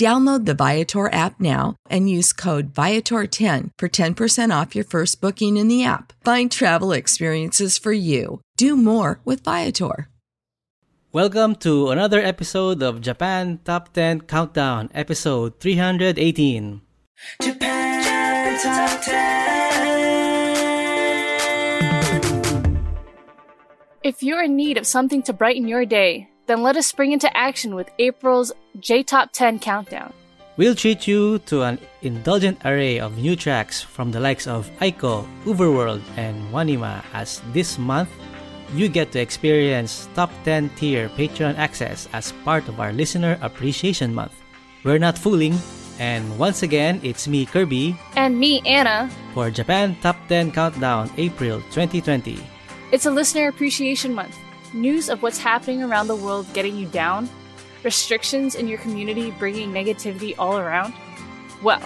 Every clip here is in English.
Download the Viator app now and use code Viator10 for 10% off your first booking in the app. Find travel experiences for you. Do more with Viator. Welcome to another episode of Japan Top 10 Countdown, episode 318. Japan Top 10. If you're in need of something to brighten your day, then let us spring into action with April's J Top 10 Countdown. We'll treat you to an indulgent array of new tracks from the likes of Aiko, UVERworld, and Wanima as this month you get to experience top 10 tier Patreon access as part of our Listener Appreciation Month. We're not fooling, and once again, it's me, Kirby. And me, Anna. For Japan Top 10 Countdown April 2020. It's a Listener Appreciation Month news of what's happening around the world getting you down, restrictions in your community bringing negativity all around? Well,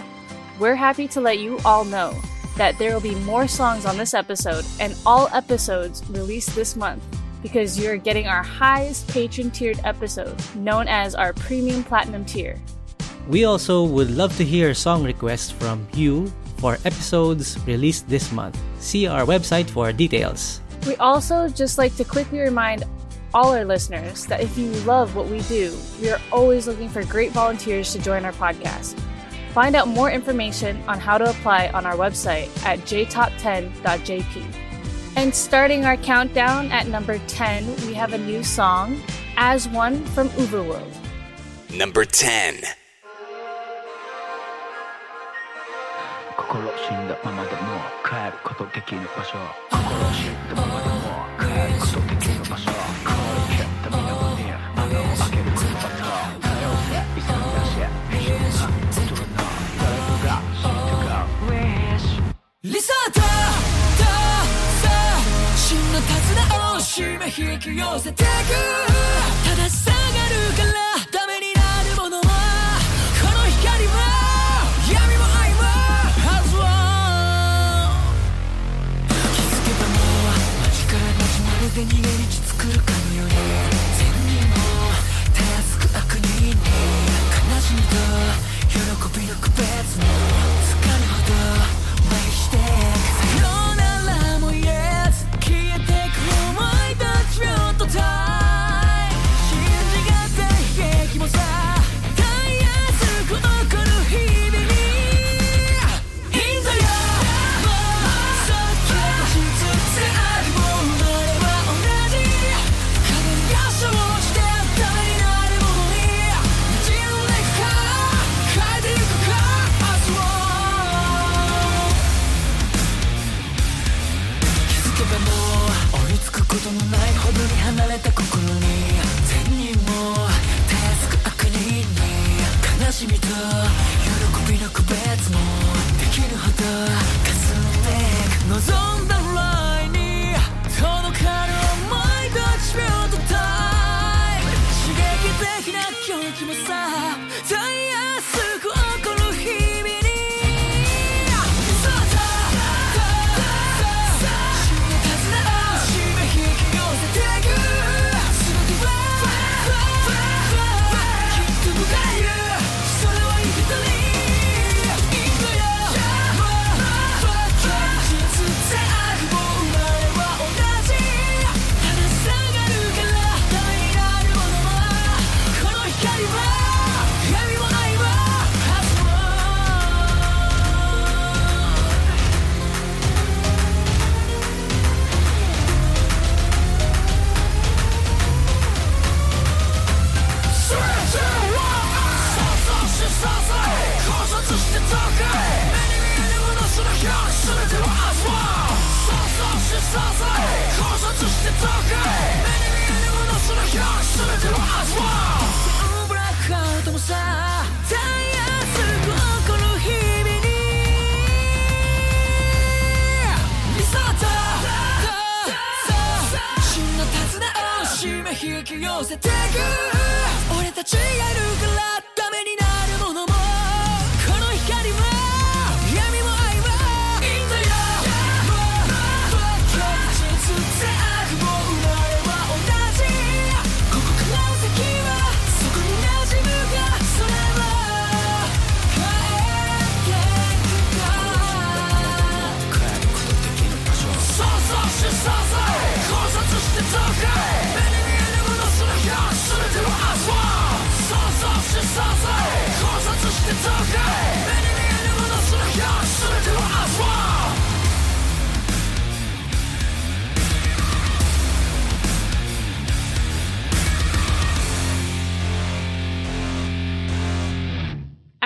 we're happy to let you all know that there will be more songs on this episode and all episodes released this month because you're getting our highest Patreon tiered episode, known as our Premium Platinum tier. We also would love to hear song requests from you for episodes released this month. See our website for details. We also just like to quickly remind all our listeners that if you love what we do, we are always looking for great volunteers to join our podcast. Find out more information on how to apply on our website at jtop10.jp. And starting our countdown at number 10, we have a new song, As One from UVERworld. Number 10. 心死んだままでも帰ることできぬ場所。心死んだままでも帰ることできぬ場所氷蹴った水面に穴を開ける車と多様性遺産だし一緒な大人の誰もが知ってが Wish リサートとさ真の手綱を締め引き寄せてく。ただ下がるから。で逃げ道作るかのように。善にもたやすく悪人に。悲しみと喜びの区別も。疲れほど。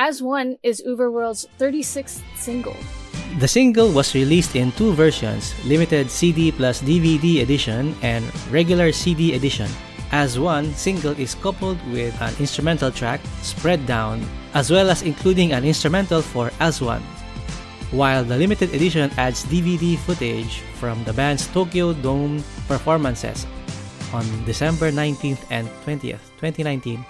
As One is UVERworld's 36th single. The single was released in two versions limited CD plus DVD edition and regular CD edition. As One single is coupled with an instrumental track, Spread Down, as well as including an instrumental for As One. While the limited edition adds DVD footage from the band's Tokyo Dome performances on December 19th and 20th, 2019,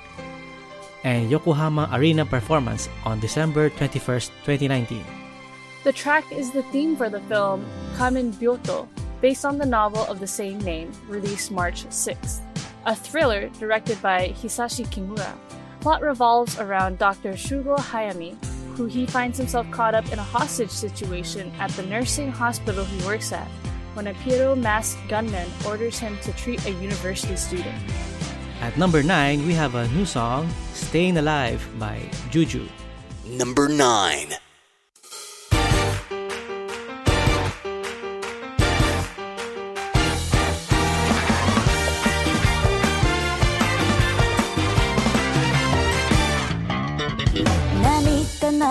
and Yokohama Arena performance on December twenty first, twenty nineteen. The track is the theme for the film Kamen Byoto, based on the novel of the same name, released March 6th. A thriller directed by Hisashi Kimura. Plot revolves around Dr. Shugo Hayami, who he finds himself caught up in a hostage situation at the nursing hospital he works at when a Piero masked gunman orders him to treat a university student. At number 9, we have a new song Staying Alive by Juju. Number 9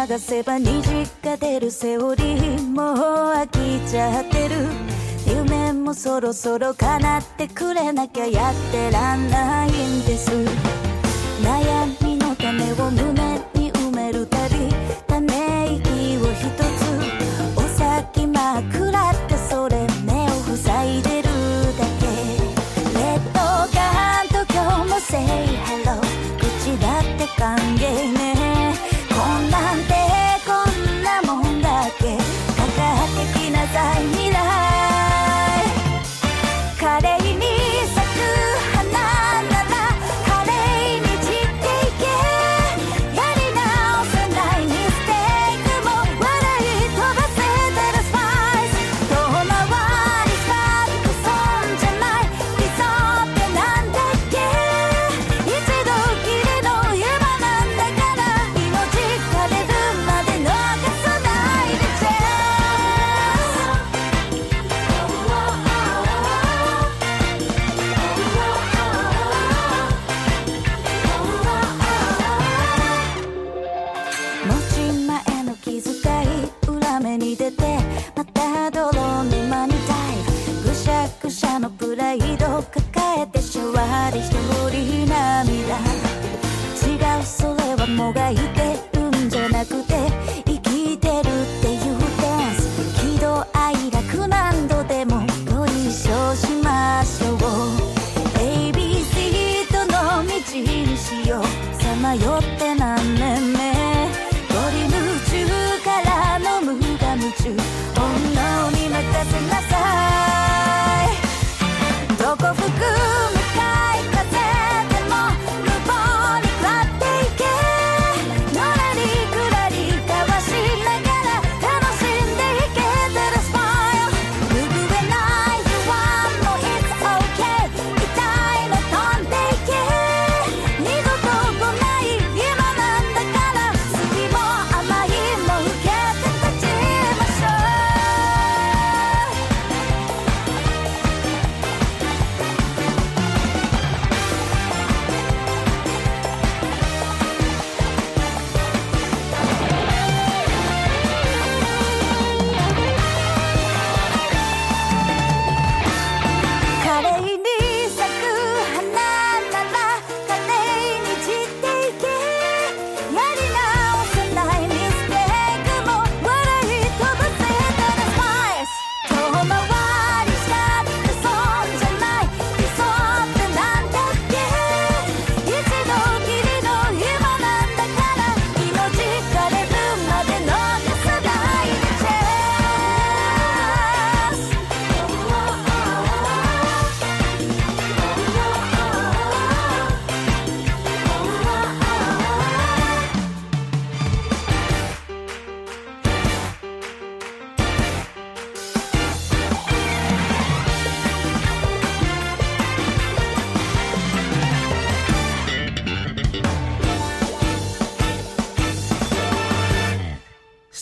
流せば虹が出るセオリーもう飽きちゃってる。夢もそろそろ叶ってくれなきゃやってらんないんです。悩み「ため息をひとつおさきまく」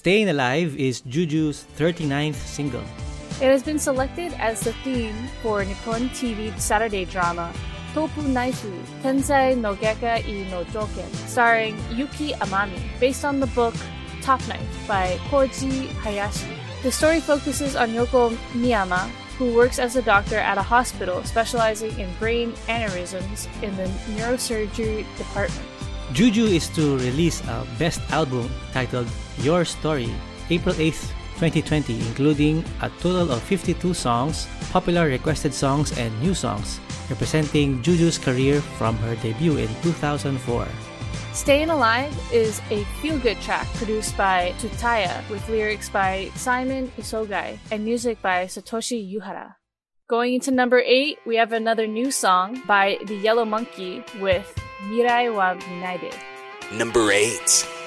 Staying Alive is Juju's 39th single. It has been selected as the theme for Nippon TV Saturday drama Topu Naifu Tensei no Geka i no Joken, starring Yuki Amami, based on the book Top Knife by Koji Hayashi. The story focuses on Yoko Miyama, who works as a doctor at a hospital specializing in brain aneurysms in the neurosurgery department. Juju is to release a best album titled Your Story April 8th, 2020, including a total of 52 songs, popular requested songs, and new songs, representing Juju's career from her debut in 2004. Staying Alive is a feel good track produced by Tutaya with lyrics by Simon Isogai and music by Satoshi Yuhara. Going into number 8, we have another new song by The Yellow Monkey with Mirai wa Minaide. Number 8.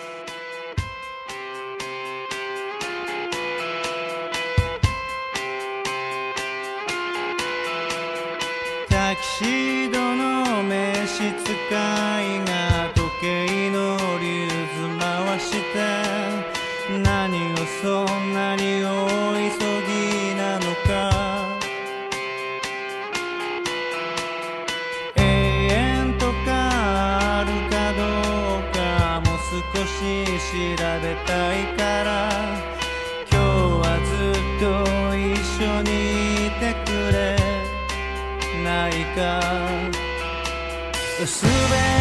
タキシードの召使いが か薄紅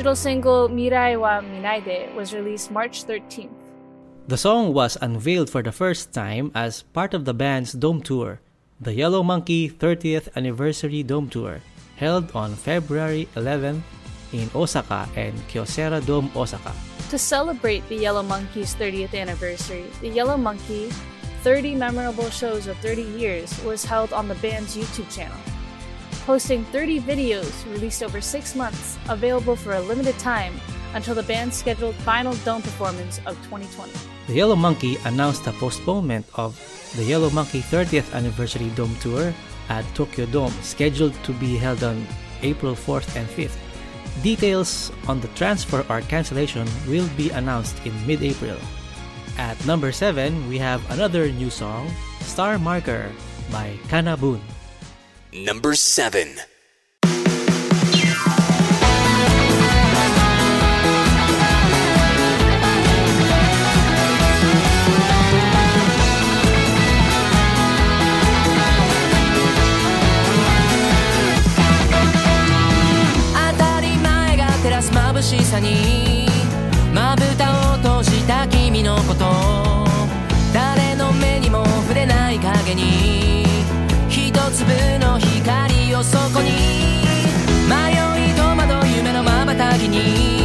digital single Mirai wa Minaide was released March 13th. The song was unveiled for the first time as part of the band's Dome Tour, the Yellow Monkey 30th Anniversary Dome Tour, held on February 11th in Osaka and Kyocera Dome, Osaka. To celebrate the Yellow Monkey's 30th anniversary, the Yellow Monkey 30 Memorable Shows of 30 Years was held on the band's YouTube channel, posting 30 videos released over six months, available for a limited time until the band's scheduled final dome performance of 2020. The Yellow Monkey announced a postponement of the Yellow Monkey 30th Anniversary Dome Tour at Tokyo Dome, scheduled to be held on April 4th and 5th. Details on the transfer or cancellation will be announced in mid April. At number 7, we have another new song, Star Marker by Kana. Number 7. 当たり前が照らす眩しさにまぶたを閉じた君のこと誰の目にも触れない影に粒の光をそこに。迷い戸惑う夢の瞬きに。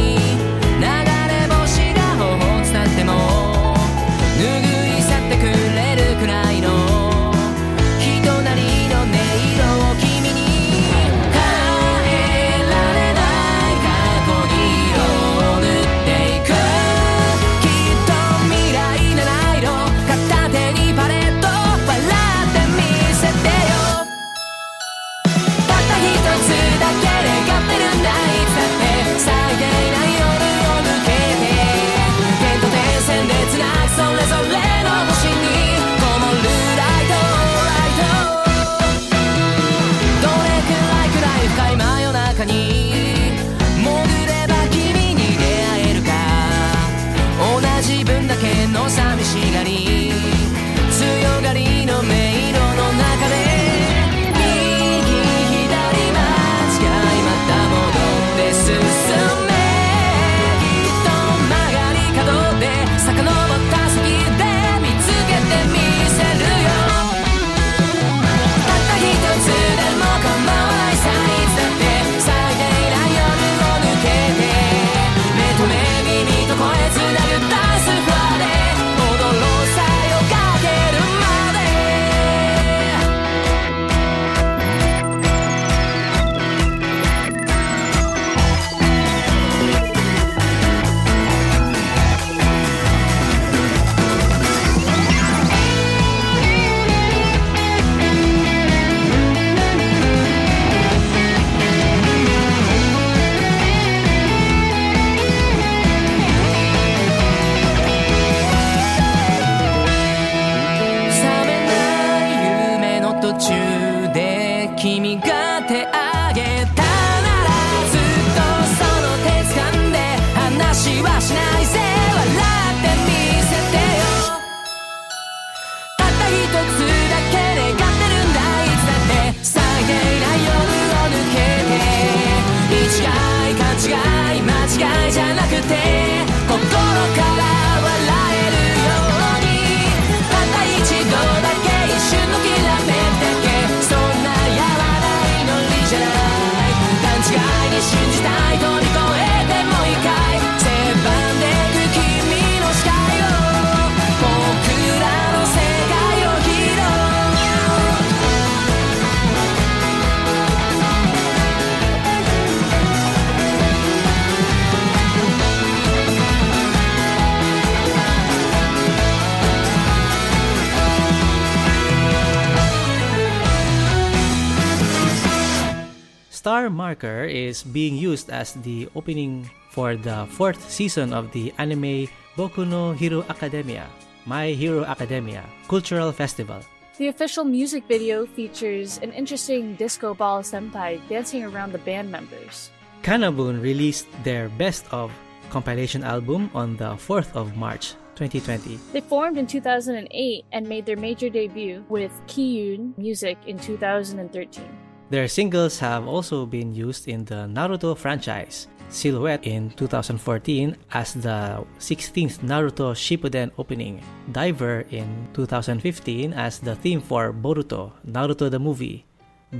Being used as the opening for the fourth season of the anime Boku no Hero Academia, My Hero Academia Cultural Festival. The official music video features an interesting disco ball senpai dancing around the band members. KANA-BOON released their best of compilation album on the 4th of March 2020. They formed in 2008 and made their major debut with Ki/oon Music in 2013. Their singles have also been used in the Naruto franchise, Silhouette in 2014 as the 16th Naruto Shippuden opening, Diver in 2015 as the theme for Boruto, Naruto the movie,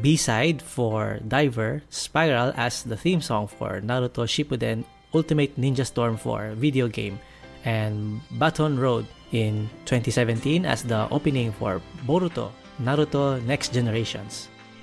B-side for Diver, Spiral as the theme song for Naruto Shippuden Ultimate Ninja Storm 4 video game, and Baton Road in 2017 as the opening for Boruto, Naruto Next Generations.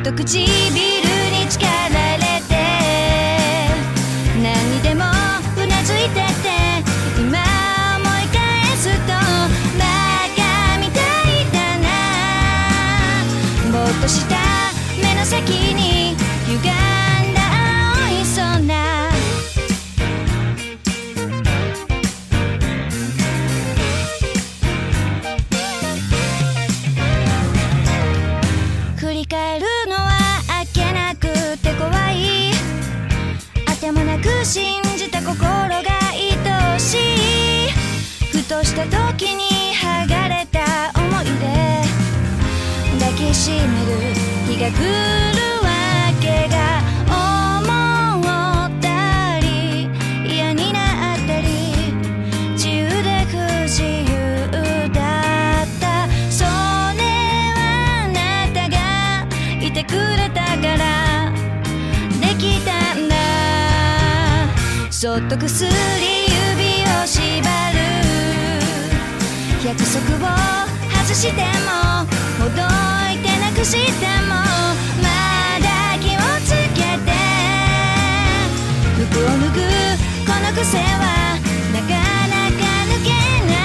っと唇時に剥がれた思い出抱きしめる日が来るわけが思ったり嫌になったり自由で不自由だったそれはあなたがいてくれたからできたんだ。そっとくすしてもほどいてなくしてもまだ気をつけて。服を脱ぐこの癖はなかなか抜けない。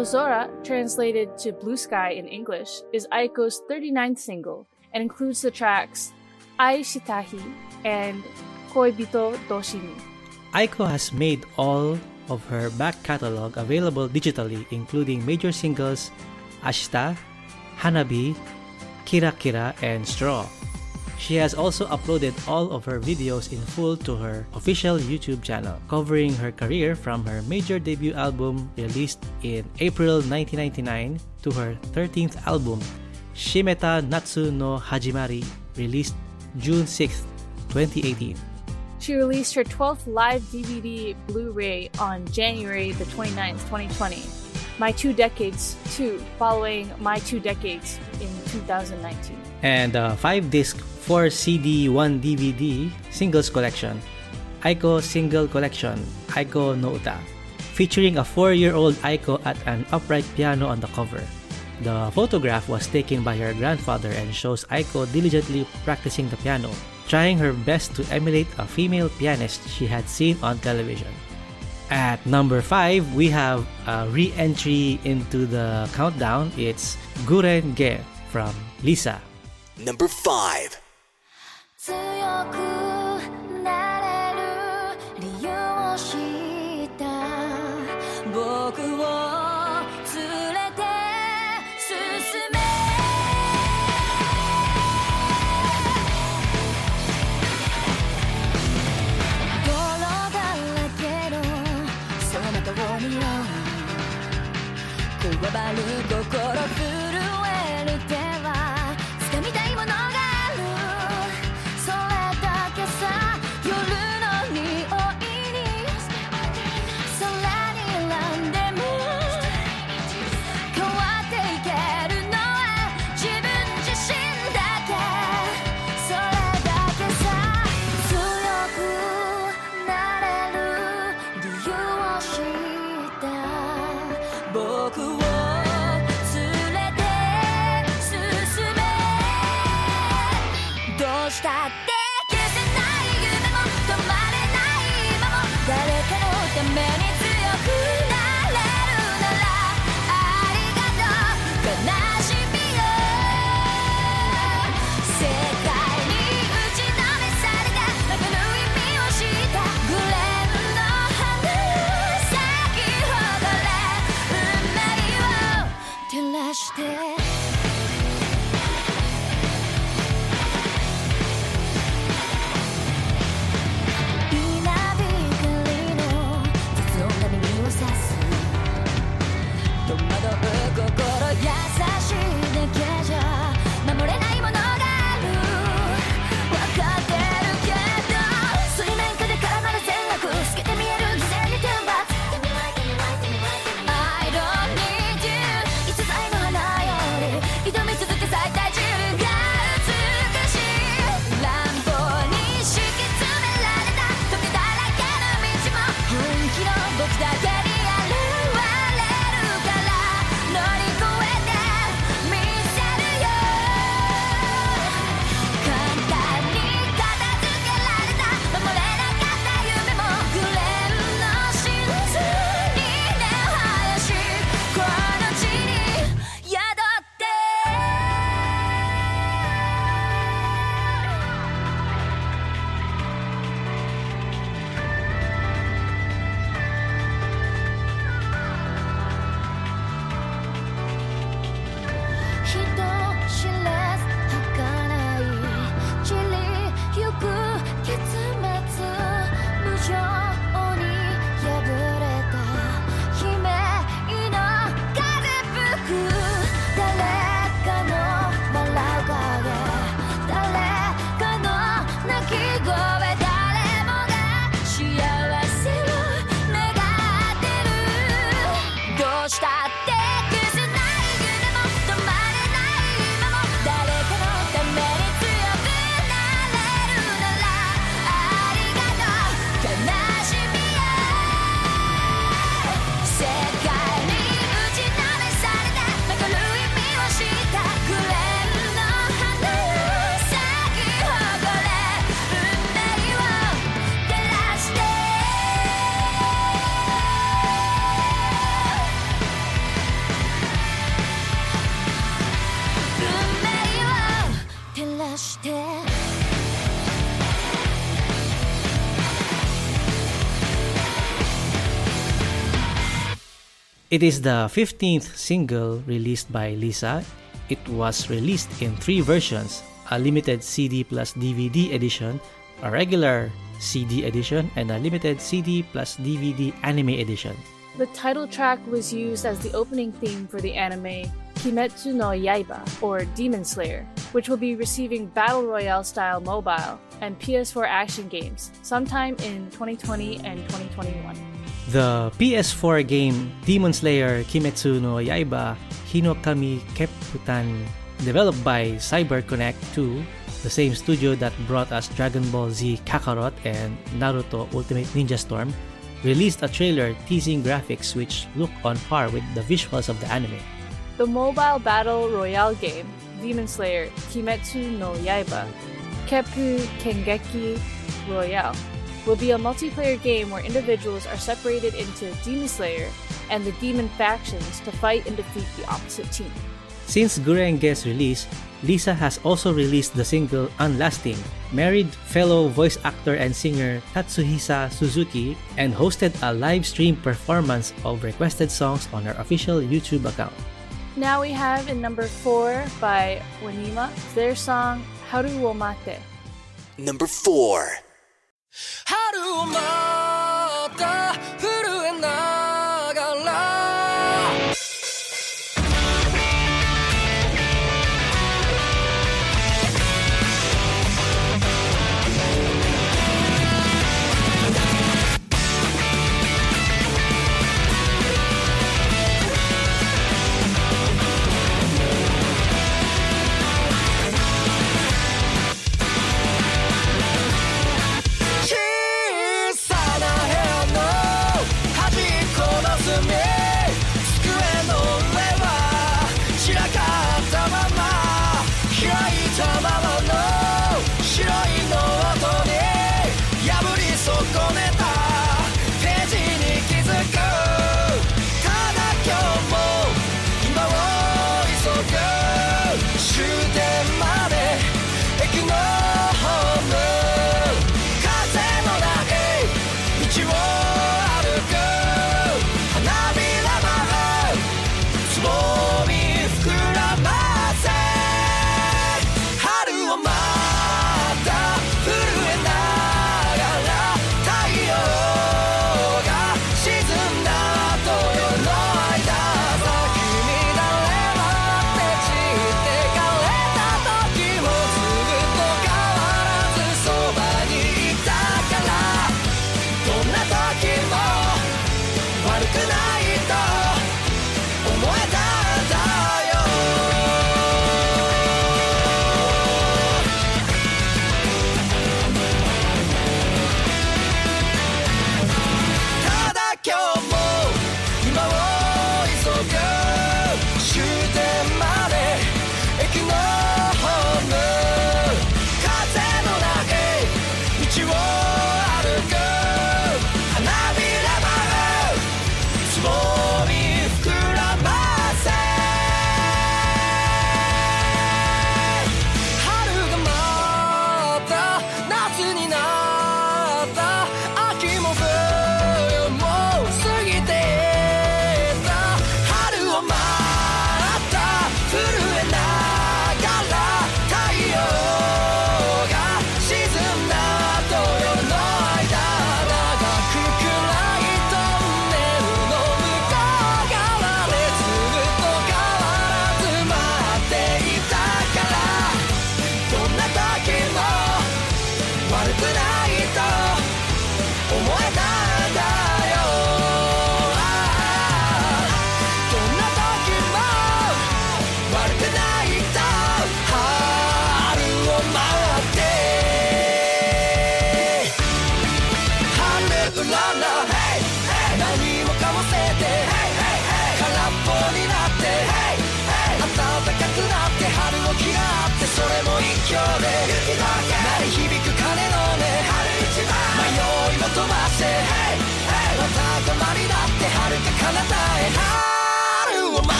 Aozora, translated to Blue Sky in English, is Aiko's 39th single and includes the tracks Ai Shitahi and Koibito Doshimi. Aiko has made all of her back catalog available digitally, including major singles Ashita, Hanabi, Kira Kira, and Straw. She has also uploaded all of her videos in full to her official YouTube channel, covering her career from her major debut album released in April 1999 to her 13th album, Shimetta Natsu no Hajimari, released June 6, 2018. She released her 12th live DVD Blu ray on January the 29th, 2020. My Two Decades 2, following My Two Decades in 2019 and uh, 5 disc 4 CD 1 DVD singles collection Aiko Single Collection Aiko no Uta featuring a 4-year-old Aiko at an upright piano on the cover. The photograph was taken by her grandfather and shows Aiko diligently practicing the piano, trying her best to emulate a female pianist she had seen on television. At number 5, we have a re entry into the countdown. It's Gurenge from Lisa number 5. It is the 15th single released by Lisa. It was released in three versions a limited CD plus DVD edition, a regular CD edition, and a limited CD plus DVD anime edition. The title track was used as the opening theme for the anime Kimetsu no Yaiba, or Demon Slayer, which will be receiving Battle Royale style mobile and PS4 action games sometime in 2020 and 2021. The PS4 game Demon Slayer Kimetsu no Yaiba Hinokami Keppuutan, developed by CyberConnect 2, the same studio that brought us Dragon Ball Z Kakarot and Naruto Ultimate Ninja Storm, released a trailer teasing graphics which look on par with the visuals of the anime. The mobile battle royale game, Demon Slayer Kimetsu no Yaiba, Keppu Kengeki Royale, will be a multiplayer game where individuals are separated into Demon Slayer and the demon factions to fight and defeat the opposite team. Since Gurenge's release, Lisa has also released the single Unlasting, married fellow voice actor and singer Tatsuhisa Suzuki, and hosted a live stream performance of requested songs on her official YouTube account. Now we have in number 4 by Wanima their song Haru wo Mate. Number 4. How do I?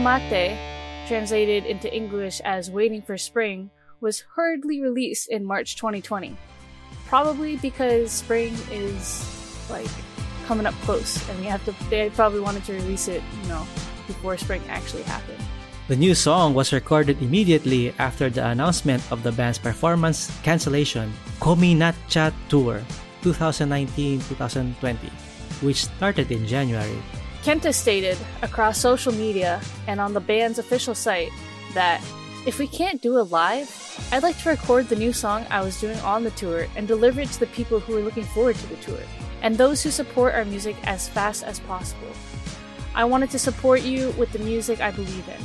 Mate translated into English as Waiting for Spring, was hurriedly released in March 2020. Probably because spring is like coming up close and we have to they probably wanted to release it, you know, before spring actually happened. The new song was recorded immediately after the announcement of the band's performance cancellation, COMINATCHA Tour 2019-2020, which started in January. Kenta stated across social media and on the band's official site that if we can't do a live, I'd like to record the new song I was doing on the tour and deliver it to the people who are looking forward to the tour and those who support our music as fast as possible. I wanted to support you with the music I believe in.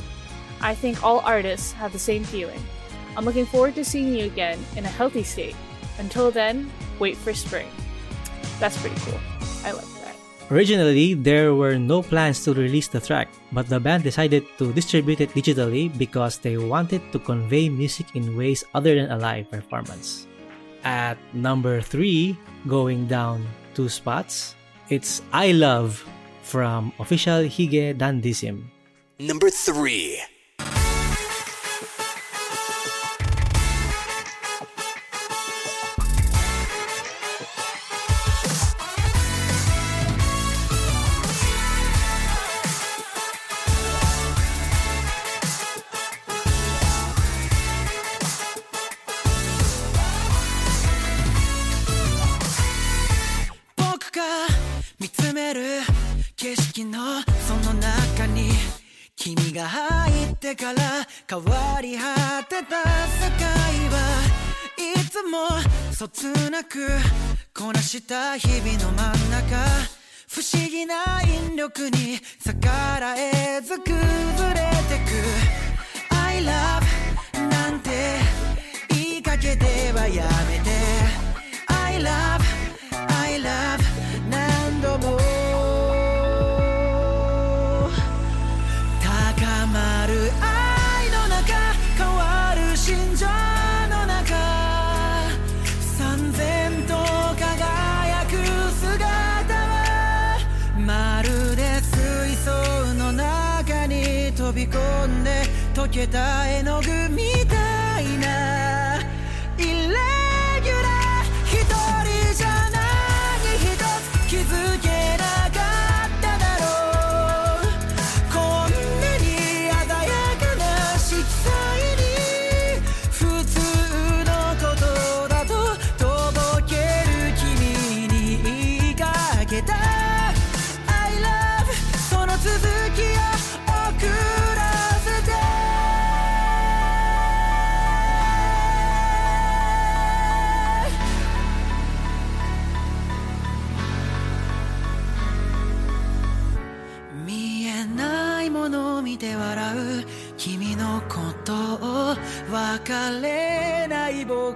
I think all artists have the same feeling. I'm looking forward to seeing you again in a healthy state. Until then, wait for spring. That's pretty cool. I like. Originally, there were no plans to release the track, but the band decided to distribute it digitally because they wanted to convey music in ways other than a live performance. At number 3, going down two spots, it's I Love from official Hige Dandism. Number 3. 変わり果てた世界はいつもそつなくこなした日々の真ん中不思議な引力に逆らえず崩れてく I love なんて言いかけてはやめて I love 溶けた絵の具みたいな。イレギュラー一人じゃない一つ気づけなかっただろう。こんなに鮮やかな色彩に普通のことだととぼける君に言いかけた。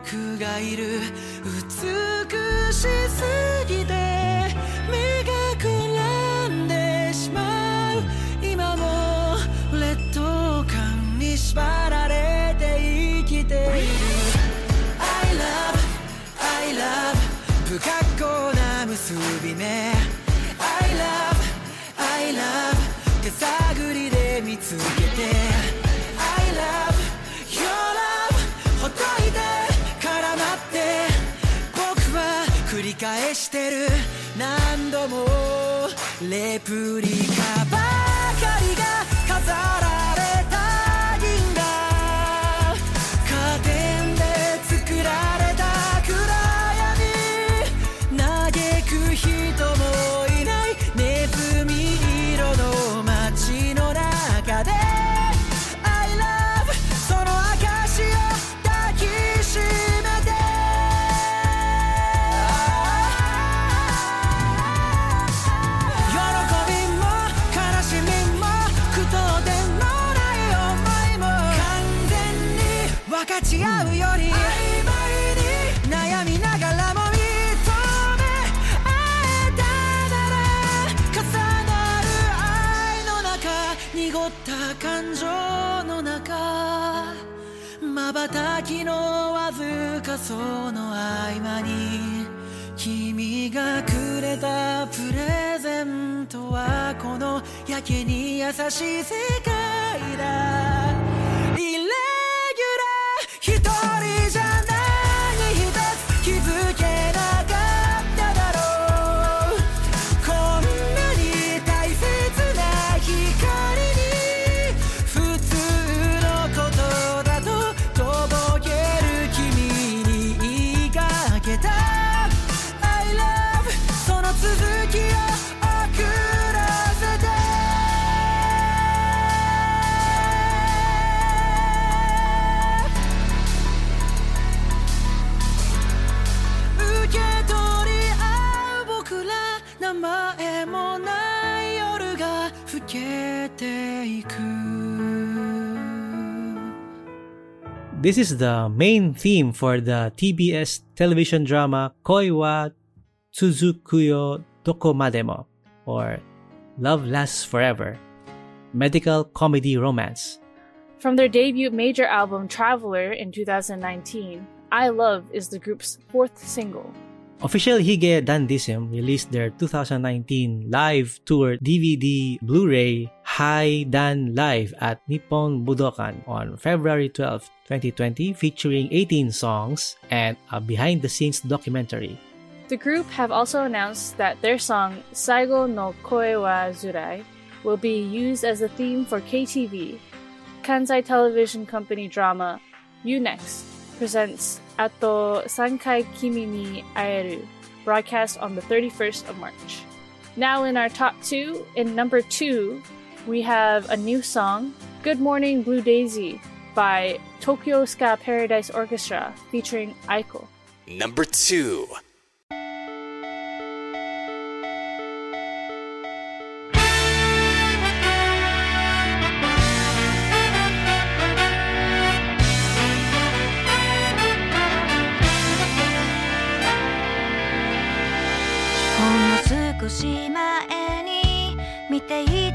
僕がいる。美しすぎて目がくらんでしまう。今も劣等感に縛られて生きている。I love I love 不格好な結び目。I love I love 手探りで見つけもレプリカ 瞬きのわずかその合間に君がくれたプレゼントはこのやけに優しい世界だ。This is the main theme for the TBS television drama Koi wa Tsuzukuyo Dokomademo or Love Lasts Forever, medical comedy romance. From their debut major album Traveler in 2019, I Love is the group's fourth single. Official Hige Dandism released their 2019 live tour DVD Blu-ray High Dan Live at Nippon Budokan on February 12, 2020 featuring 18 songs and a behind-the-scenes documentary. The group have also announced that their song Saigo no Koe wa Zurai will be used as a theme for KTV. Kansai television company drama You Next presents Ato Sankai Kimi ni Aeru, broadcast on the 31st of March. Now in our top two, in number two, we have a new song, Good Morning Blue Daisy by Tokyo Ska Paradise Orchestra featuring Aiko. Number 2. ほんの少し前に見てい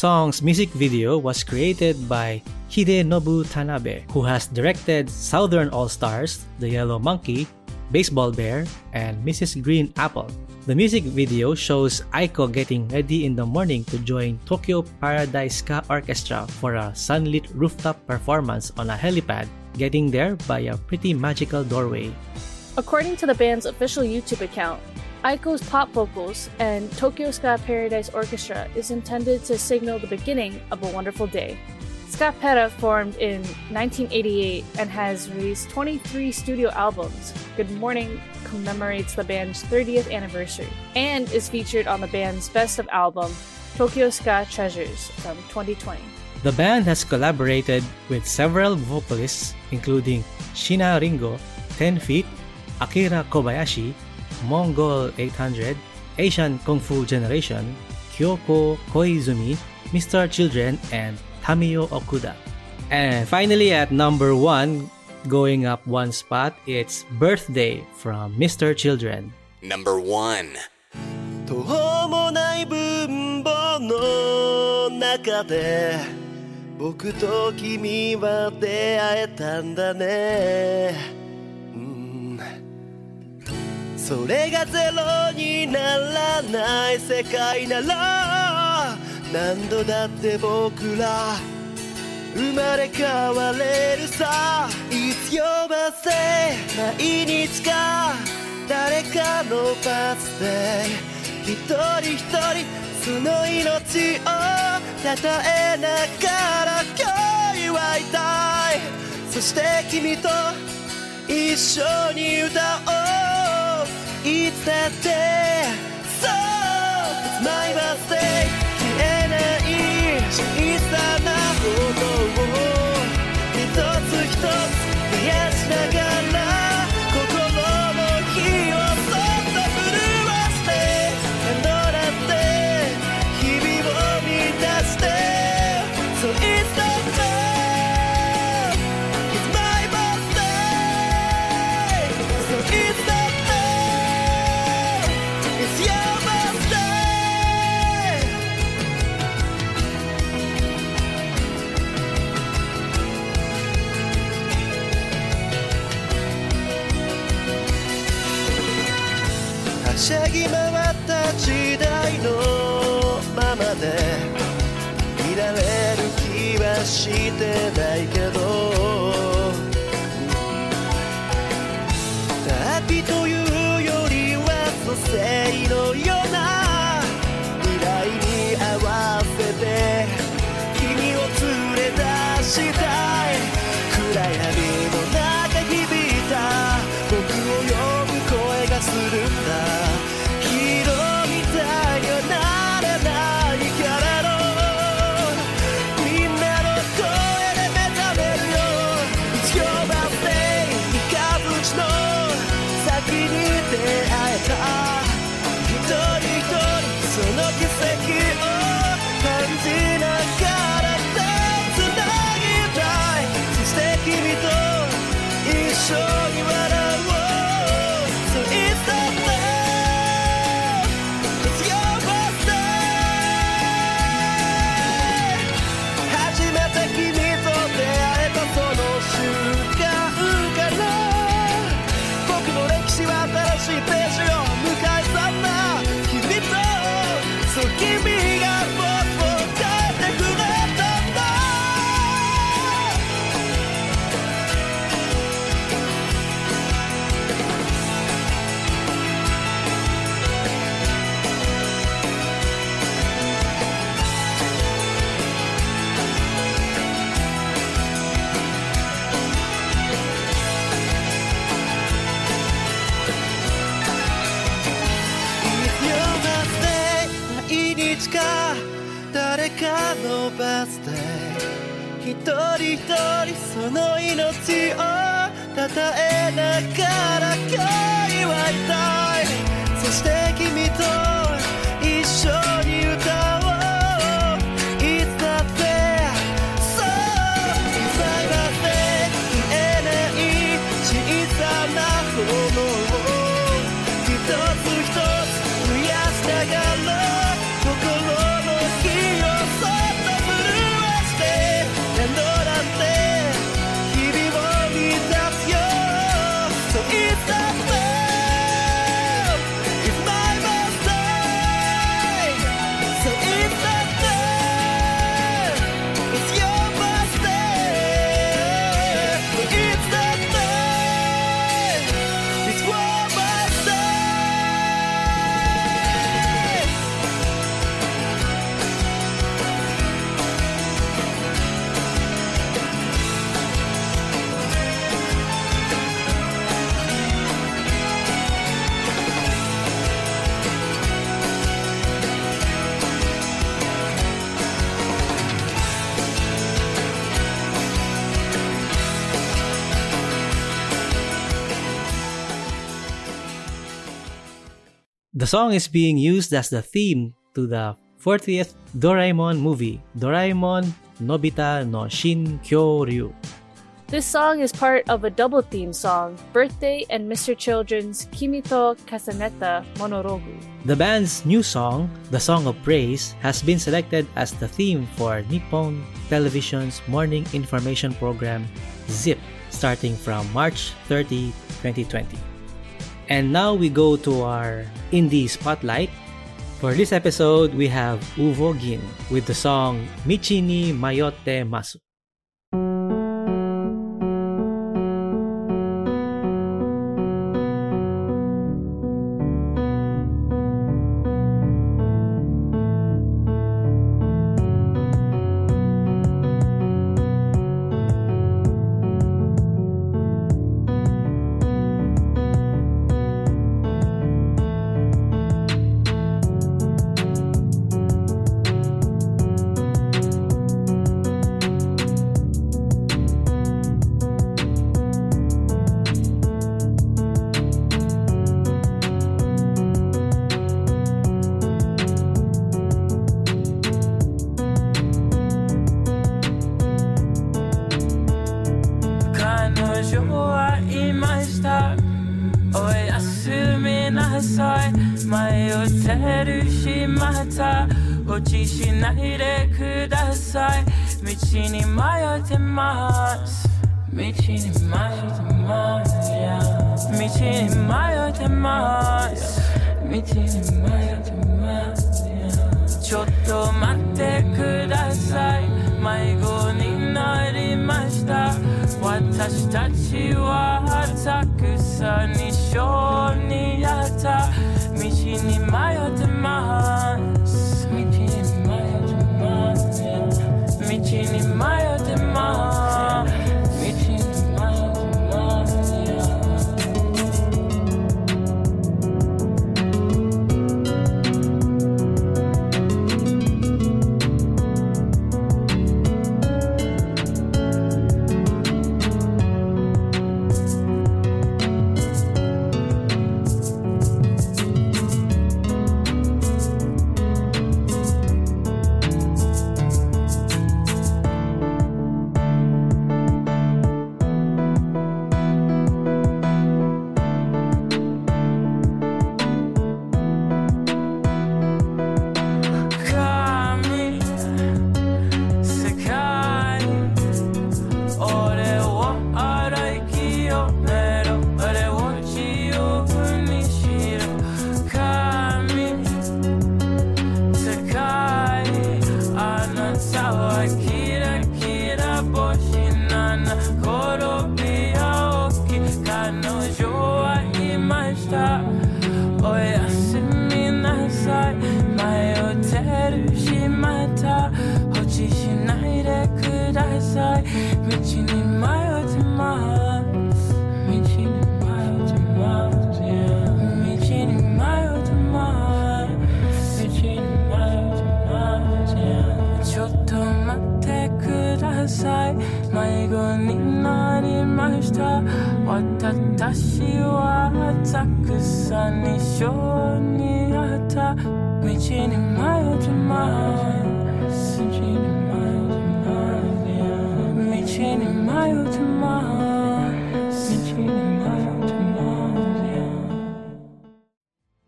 song's music video was created by Hidenobu Tanabe, who has directed Southern All Stars, The Yellow Monkey, Baseball Bear, and Mrs. Green Apple. The music video shows Aiko getting ready in the morning to join Tokyo Paradise Ska Orchestra for a sunlit rooftop performance on a helipad, getting there by a pretty magical doorway. According to the band's official YouTube account, Aiko's pop vocals and Tokyo Ska Paradise Orchestra is intended to signal the beginning of a wonderful day. Ska Para formed in 1988 and has released 23 studio albums. Good Morning commemorates the band's 30th anniversary and is featured on the band's best of album, Tokyo Ska Treasures from 2020. The band has collaborated with several vocalists including Shiina Ringo, 10 Feet, Akira Kobayashi, Mongol 800, Asian Kung Fu Generation, Kyoko Koizumi, Mr. Children, and Tamio Okuda. And finally, at number one, going up one spot, it's Birthday from Mr. Children. Number 1. 途方もない分母の中で僕と君は出会えたんだねうん それがゼロにならない世界なら。何度だって僕ら生まれ変われるさ。いつ呼ばせ毎日か誰かのバスで一人一人その命をたたえながら今日祝いたい。そして君と一緒に歌おう。いつだって So It's my birthday 消えない小さなことを一つ一つ増やしながらしゃぎ回った時代 Tata Enaka song is being used as the theme to the 40th Doraemon movie, Doraemon Nobita no Shin Kyoryu. This song is part of a double theme song, Birthday and Mr. Children's Kimito Kasaneta Monorogu. The band's new song, The Song of Praise, has been selected as the theme for Nippon Television's morning information program ZIP starting from March 30, 2020. And now we go to our indie spotlight. For this episode, we have Uvo Gin with the song Michi ni Mayotte Masu. ないでください道に迷ってます道に迷ってます道に迷ってます道に迷ってますちょっと待ってください迷子になりました私たちはたくさん一緒にやった道に迷ってます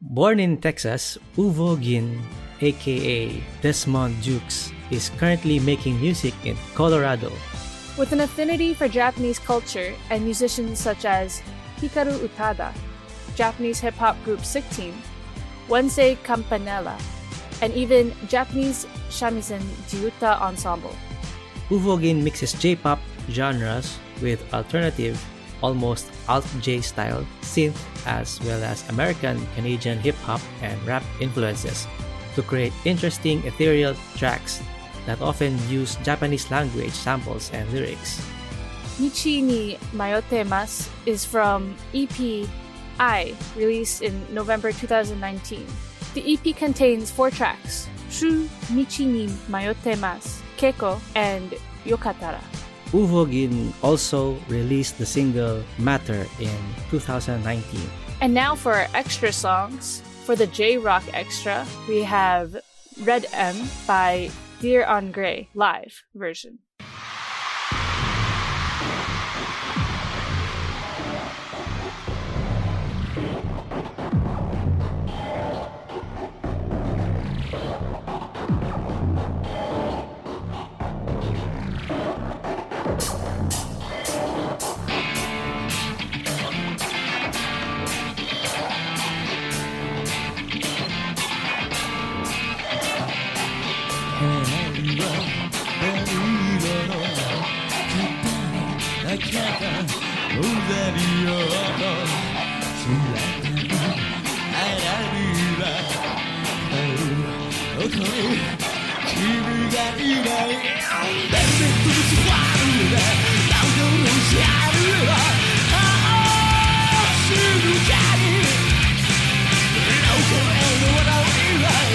Born in Texas, Uvo Gin, aka Desmond Jukes, is currently making music in Colorado. With an affinity for Japanese culture and musicians such as Hikaru Utada, Japanese hip hop group Sick Team, Wednesday Campanella, and even Japanese shamisen jiuta ensemble. Uvo Gin mixes J-pop genres with alternative almost alt J style synth as well as American Canadian hip hop and rap influences to create interesting ethereal tracks that often use Japanese language samples and lyrics. Michi ni Mayotte Mas is from EP I, released in November 2019. The EP contains four tracks Shu, Michi ni Mayotte Mas, Keiko, and Yokatara. Uvo Gin also released the single Matter in 2019. And now for our extra songs. For the J Rock Extra, we have Red M by Dir En Grey live version.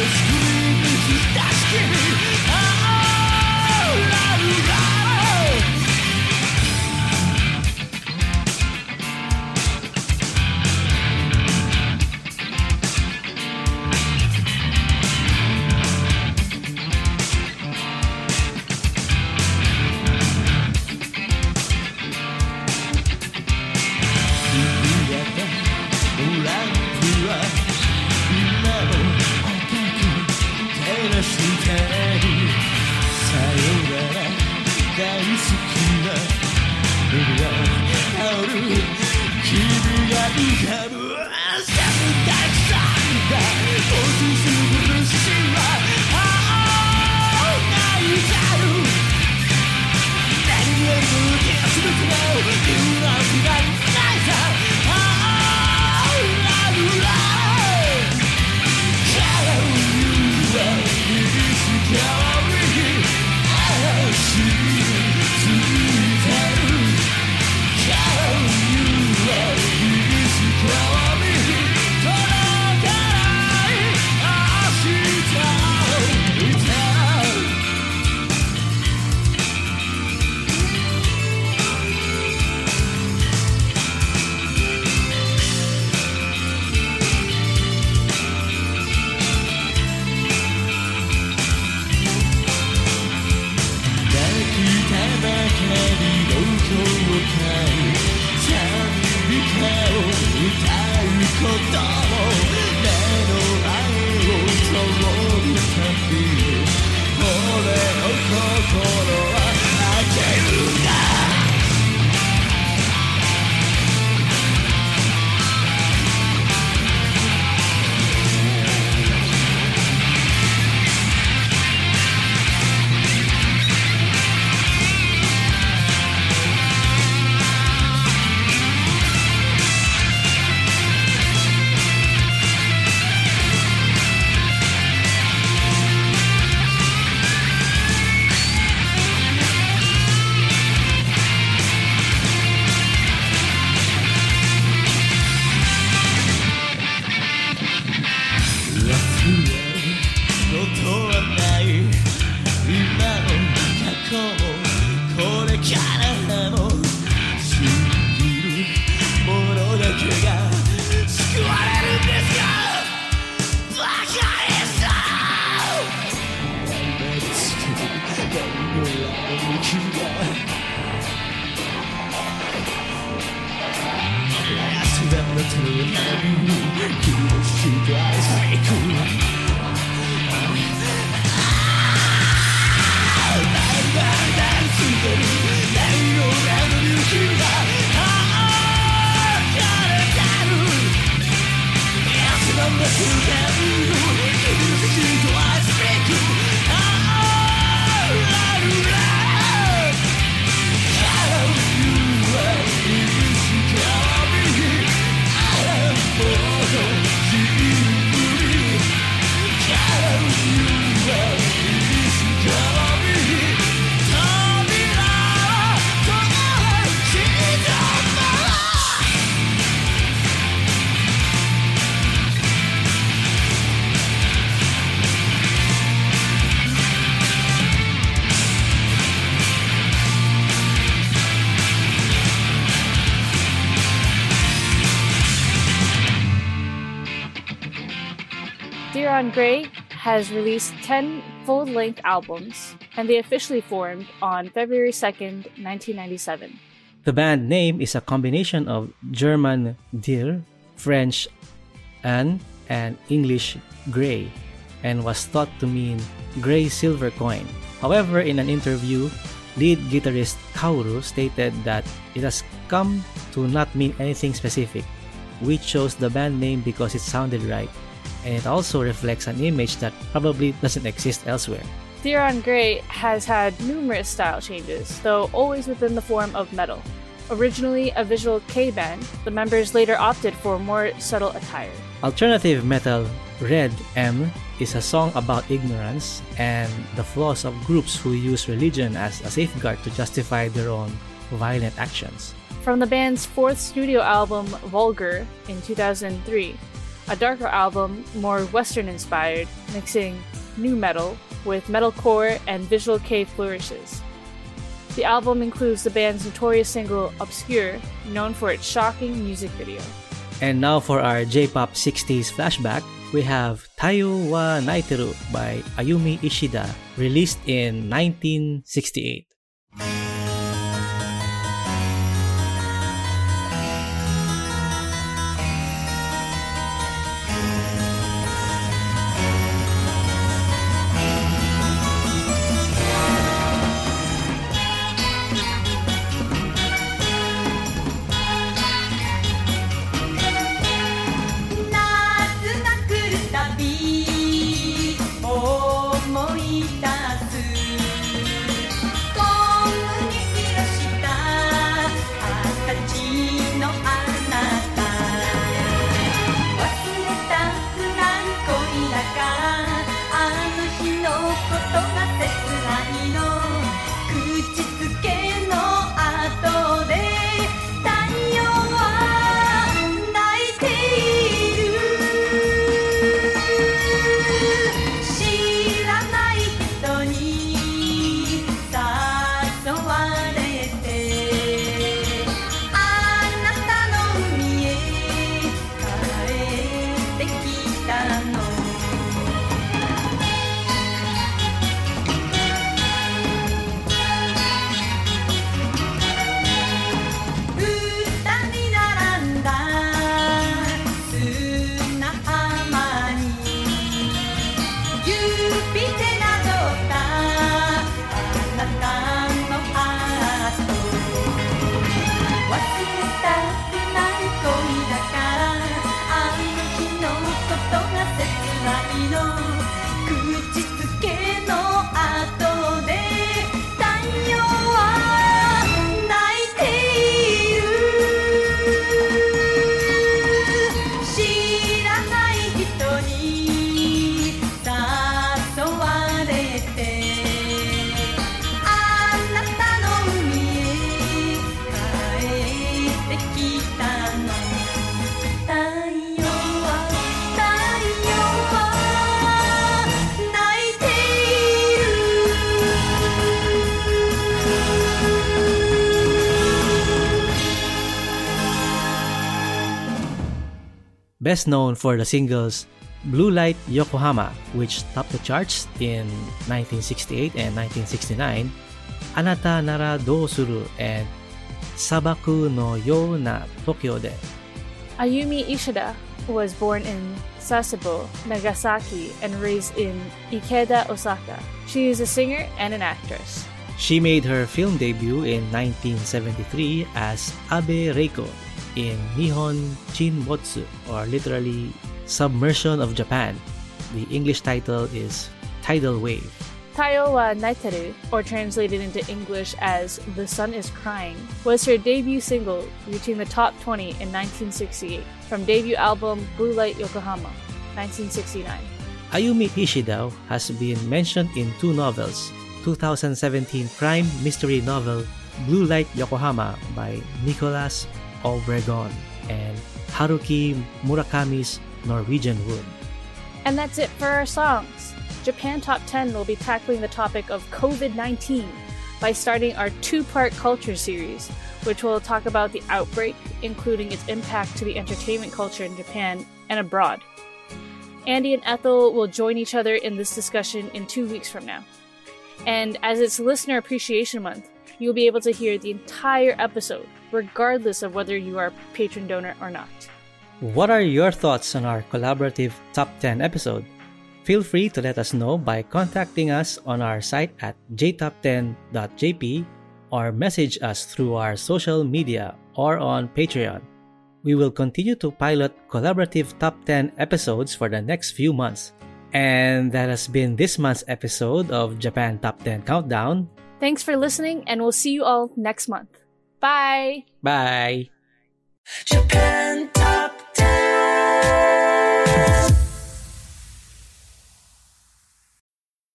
Screaming, this is not scary. Grey has released 10 full length albums, and they officially formed on February 2nd, 1997. The band name is a combination of German dir, French an, and English grey, and was thought to mean grey silver coin. However, in an interview, lead guitarist Kaoru stated that it has come to not mean anything specific. We chose the band name because it sounded right, and it also reflects an image that probably doesn't exist elsewhere. Dir En Grey has had numerous style changes, though always within the form of metal. Originally a visual Kei band, the members later opted for more subtle attire. Alternative metal Red M is a song about ignorance and the flaws of groups who use religion as a safeguard to justify their own violent actions. From the band's fourth studio album, Vulgar, in 2003, a darker album, more Western inspired, mixing nu metal with metalcore and visual Kei flourishes. The album includes the band's notorious single Obscure, known for its shocking music video. And now for our J-pop 60s flashback, we have Tayo wa Naiteru by Ayumi Ishida, released in 1968. Don't. Best known for the singles Blue Light Yokohama, which topped the charts in 1968 and 1969, Anata Nara Dosuru, and Sabaku no Yo na Tokyo de. Ayumi Ishida was born in Sasebo, Nagasaki, and raised in Ikeda, Osaka. She is a singer and an actress. She made her film debut in 1973 as Abe Reiko in Nihon Chinbotsu, or literally Submersion of Japan. The English title is Tidal Wave. Tayo wa Naiteru, or translated into English as The Sun is Crying, was her debut single, reaching the top 20 in 1968 from debut album Blue Light Yokohama, 1969. Ayumi Ishida has been mentioned in two novels 2017 crime mystery novel Blue Light Yokohama by Nicholas Obregon and Haruki Murakami's Norwegian Wood. And that's it for our songs. Japan Top 10 will be tackling the topic of COVID 19 by starting our two part culture series, which will talk about the outbreak, including its impact to the entertainment culture in Japan and abroad. Andy and Ethel will join each other in this discussion in two weeks from now. And as it's Listener Appreciation Month, you'll be able to hear the entire episode, regardless of whether you are a patron donor or not. What are your thoughts on our collaborative top 10 episode? Feel free to let us know by contacting us on our site at jtop10.jp or message us through our social media or on Patreon. We will continue to pilot collaborative top 10 episodes for the next few months. And that has been this month's episode of Japan Top 10 Countdown. Thanks for listening, and we'll see you all next month. Bye! Bye! Japan